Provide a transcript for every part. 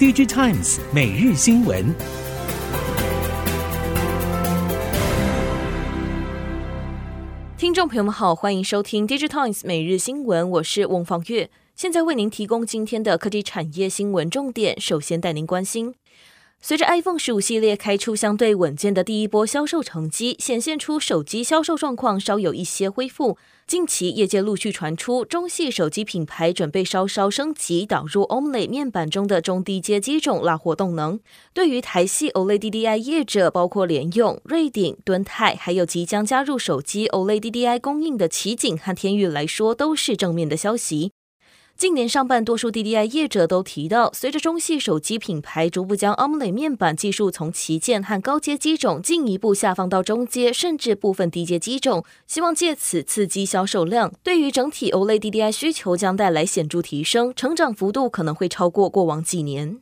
DigiTimes 每日新闻。听众朋友们好，欢迎收听 DigiTimes 每日新闻，我是翁方月，现在为您提供今天的科技产业新闻重点。首先带您关心。随着 iPhone 十五系列开出相对稳健的第一波销售成绩，显现出手机销售状况稍有一些恢复。近期业界陆续传出，中系手机品牌准备稍稍升级导入 OLED 面板中的中低阶机种拉活动能。对于台系 OLEDDI 业者，包括联用、瑞鼎、敦泰，还有即将加入手机 OLEDDI 供应的奇景和天钰来说，都是正面的消息。近年上半，多数 DDI 业者都提到，随着中系手机品牌逐步将 AMOLED 面板技术从旗舰和高阶机种进一步下放到中阶，甚至部分低阶机种，希望借此刺激销售量，对于整体 OLED DDI 需求将带来显著提升，成长幅度可能会超过过往几年。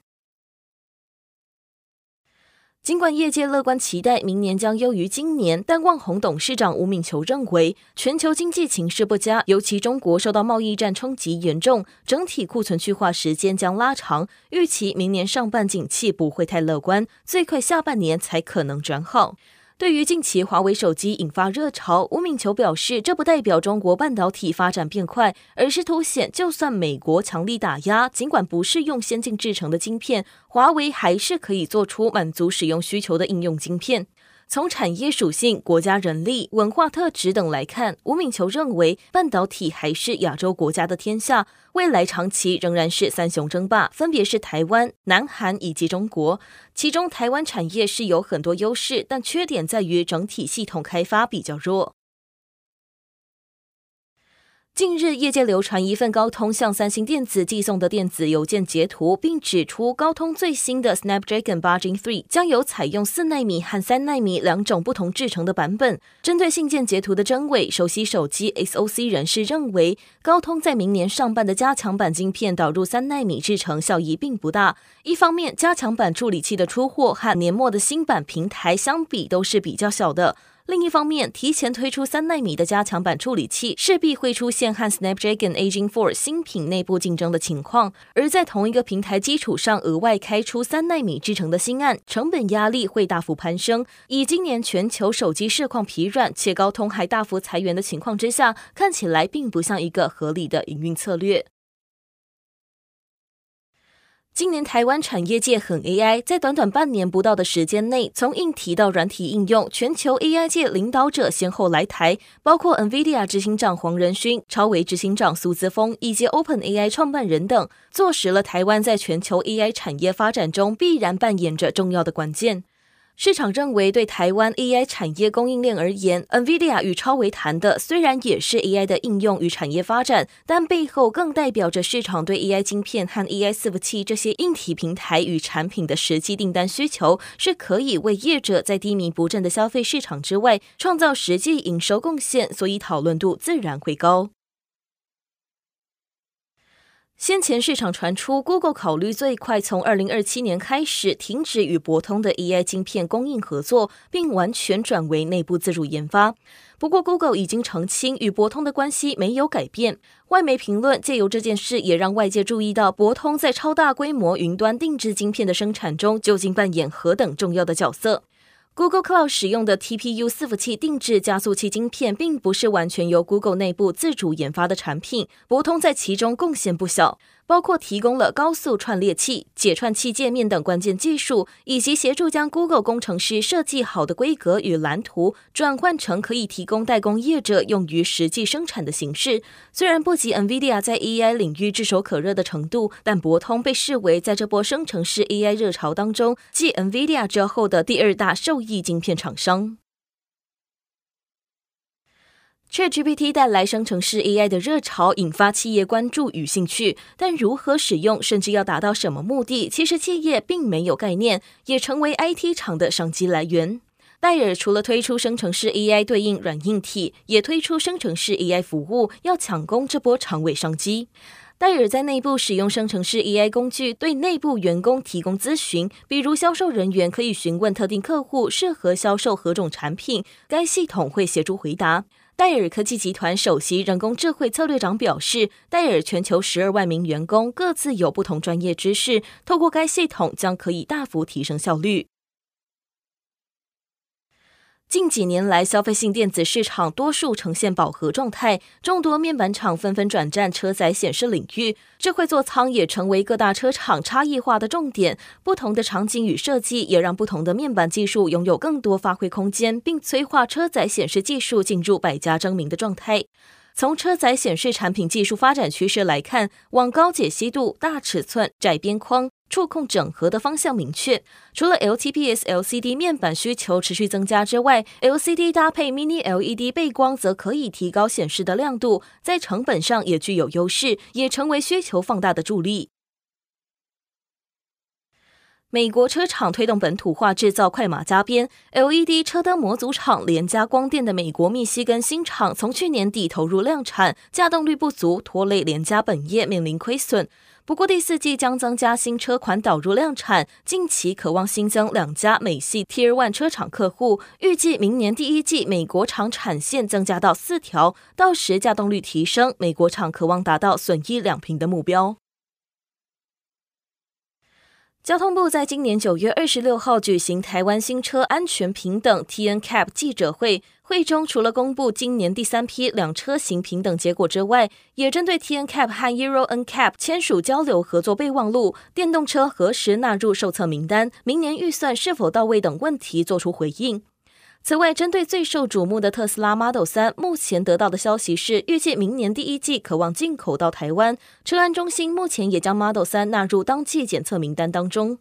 尽管业界乐观期待明年将优于今年，但旺宏董事长吴敏球认为，全球经济情势不佳，尤其中国受到贸易战冲击严重，整体库存去化时间将拉长，预期明年上半景气不会太乐观，最快下半年才可能转好。对于近期华为手机引发热潮，吴敏球表示，这不代表中国半导体发展变快，而是凸显，就算美国强力打压，尽管不是用先进制成的晶片，华为还是可以做出满足使用需求的应用晶片。从产业属性、国家人力、文化特质等来看，吴敏球认为半导体还是亚洲国家的天下，未来长期仍然是三雄争霸，分别是台湾、南韩以及中国。其中，台湾产业是有很多优势，但缺点在于整体系统开发比较弱。近日，业界流传一份高通向三星电子寄送的电子邮件截图，并指出高通最新的 Snapdragon 八 Gen 3将有采用四纳米和三纳米两种不同制成的版本。针对信件截图的真伪，熟悉手机 SOC 人士认为，高通在明年上半的加强版晶片导入三纳米制成效益并不大。一方面，加强版处理器的出货和年末的新版平台相比都是比较小的。另一方面，提前推出三纳米的加强版处理器，势必会出现和 Snapdragon 8 Gen 4新品内部竞争的情况。而在同一个平台基础上额外开出三纳米制成的新案，成本压力会大幅攀升。以今年全球手机市况疲软，且高通还大幅裁员的情况之下，看起来并不像一个合理的营运策略。今年台湾产业界很 AI，在短短半年不到的时间内，从硬体到软体应用，全球 AI 界领导者先后来台，包括 NVIDIA 执行长黄仁勋、超维执行长苏姿峰以及 OpenAI 创办人等，坐实了台湾在全球 AI 产业发展中必然扮演着重要的关键。市场认为，对台湾 AI 产业供应链而言，NVIDIA 与超微谈的虽然也是 AI 的应用与产业发展，但背后更代表着市场对 AI 晶片和 AI 伺服器这些硬体平台与产品的实际订单需求，是可以为业者在低迷不振的消费市场之外创造实际营收贡献，所以讨论度自然会高。先前市场传出，Google 考虑最快从二零二七年开始停止与博通的 AI 晶片供应合作，并完全转为内部自主研发。不过，Google 已经澄清与博通的关系没有改变。外媒评论借由这件事，也让外界注意到博通在超大规模云端定制晶片的生产中究竟扮演何等重要的角色。Google Cloud 使用的 TPU 伺服器定制加速器晶片，并不是完全由 Google 内部自主研发的产品，博通在其中贡献不小。包括提供了高速串列器、解串器界面等关键技术，以及协助将 Google 工程师设计好的规格与蓝图转换成可以提供代工业者用于实际生产的形式。虽然不及 NVIDIA 在 AI 领域炙手可热的程度，但博通被视为在这波生成式 AI 热潮当中，继 NVIDIA 之后的第二大受益晶片厂商。ChatGPT 带来生成式 AI 的热潮，引发企业关注与兴趣。但如何使用，甚至要达到什么目的，其实企业并没有概念，也成为 IT 厂的商机来源。戴尔除了推出生成式 AI 对应软硬体，也推出生成式 AI 服务，要抢攻这波长尾商机。戴尔在内部使用生成式 AI 工具，对内部员工提供咨询，比如销售人员可以询问特定客户适合销售何种产品，该系统会协助回答。戴尔科技集团首席人工智慧策略长表示，戴尔全球十二万名员工各自有不同专业知识，透过该系统将可以大幅提升效率。近几年来，消费性电子市场多数呈现饱和状态，众多面板厂纷纷转战车载显示领域，智慧座舱也成为各大车厂差异化的重点。不同的场景与设计，也让不同的面板技术拥有更多发挥空间，并催化车载显示技术进入百家争鸣的状态。从车载显示产品技术发展趋势来看，往高解析度、大尺寸、窄边框、触控整合的方向明确。除了 LTPS LCD 面板需求持续增加之外，LCD 搭配 Mini LED 背光则可以提高显示的亮度，在成本上也具有优势，也成为需求放大的助力。美国车厂推动本土化制造快马加鞭，LED 车灯模组厂联加光电的美国密西根新厂从去年底投入量产，稼动率不足拖累联加本业面临亏损。不过第四季将增加新车款导入量产，近期渴望新增两家美系 Tier One 车厂客户，预计明年第一季美国厂产线增加到四条，到时稼动率提升，美国厂渴望达到损益两平的目标。交通部在今年九月二十六号举行台湾新车安全平等 TNCAP 记者会，会中除了公布今年第三批两车型平等结果之外，也针对 TNCAP 和 Euro NCAP 签署交流合作备忘录、电动车何时纳入受测名单、明年预算是否到位等问题作出回应。此外，针对最受瞩目的特斯拉 Model 3，目前得到的消息是，预计明年第一季可望进口到台湾。车安中心目前也将 Model 3纳入当季检测名单当中。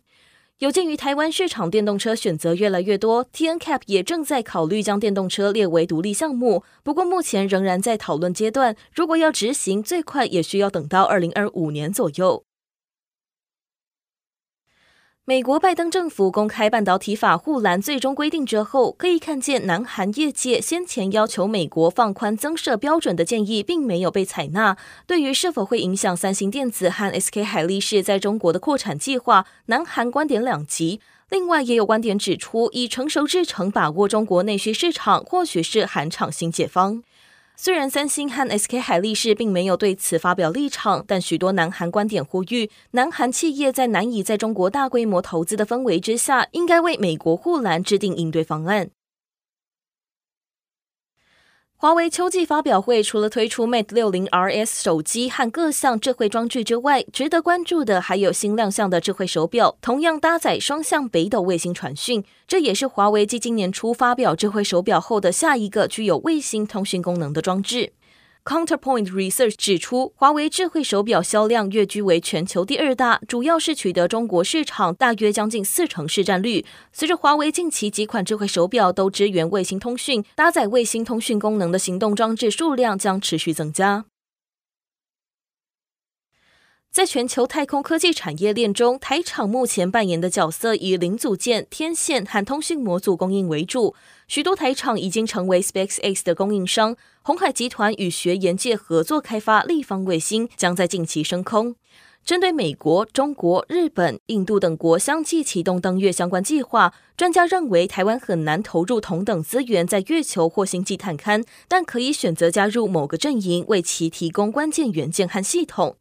有鉴于台湾市场电动车选择越来越多，TNCAP 也正在考虑将电动车列为独立项目。不过，目前仍然在讨论阶段。如果要执行，最快也需要等到二零二五年左右。美国拜登政府公开半导体法护栏最终规定之后，可以看见南韩业界先前要求美国放宽增设标准的建议，并没有被采纳。对于是否会影响三星电子和 SK 海力士在中国的扩产计划，南韩观点两极。另外，也有观点指出，以成熟制程把握中国内需市场，或许是韩厂新解方。虽然三星和 SK 海力士并没有对此发表立场，但许多南韩观点呼吁，南韩企业在难以在中国大规模投资的氛围之下，应该为美国护栏制定应对方案。华为秋季发表会除了推出 Mate 六零 RS 手机和各项智慧装置之外，值得关注的还有新亮相的智慧手表，同样搭载双向北斗卫星传讯。这也是华为继今年初发表智慧手表后的下一个具有卫星通讯功能的装置。Counterpoint Research 指出，华为智慧手表销量跃居为全球第二大，主要是取得中国市场大约将近四成市占率。随着华为近期几款智慧手表都支援卫星通讯，搭载卫星通讯功能的行动装置数量将持续增加。在全球太空科技产业链中，台厂目前扮演的角色以零组件、天线和通讯模组供应为主。许多台厂已经成为 SpaceX 的供应商。鸿海集团与学研界合作开发立方卫星，将在近期升空。针对美国、中国、日本、印度等国相继启动登月相关计划，专家认为台湾很难投入同等资源在月球或星际探勘，但可以选择加入某个阵营，为其提供关键元件和系统。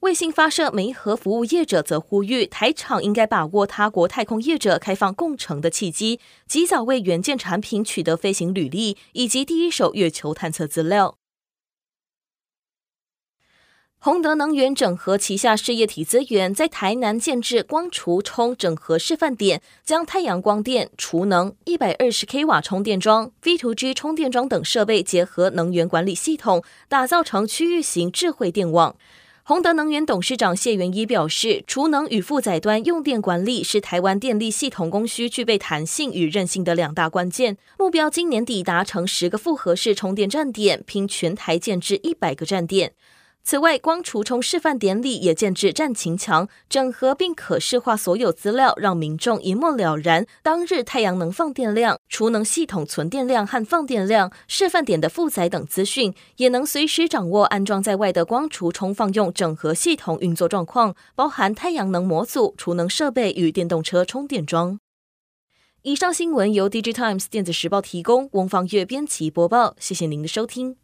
卫星发射媒合服务业者则呼吁台厂应该把握他国太空业者开放共乘的契机，及早为元件产品取得飞行履历以及第一手月球探测资料。宏德能源整合旗下事业体资源，在台南建置光储充整合示范点，将太阳光电、储能、一百二十 k 瓦充电桩、V2G 充电桩等设备结合能源管理系统，打造成区域型智慧电网。宏德能源董事长谢元一表示，储能与负载端用电管理是台湾电力系统供需具备弹性与韧性的两大关键。目标今年底达成十个复合式充电站点，拼全台建制一百个站点。此外，光储充示范点里也建置战情墙，整合并可视化所有资料，让民众一目了然当日太阳能放电量、储能系统存电量和放电量、示范点的负载等资讯，也能随时掌握安装在外的光储充放用整合系统运作状况，包含太阳能模组、储能设备与电动车充电桩。以上新闻由 DJ Times 电子时报提供，翁方月编辑播报。谢谢您的收听。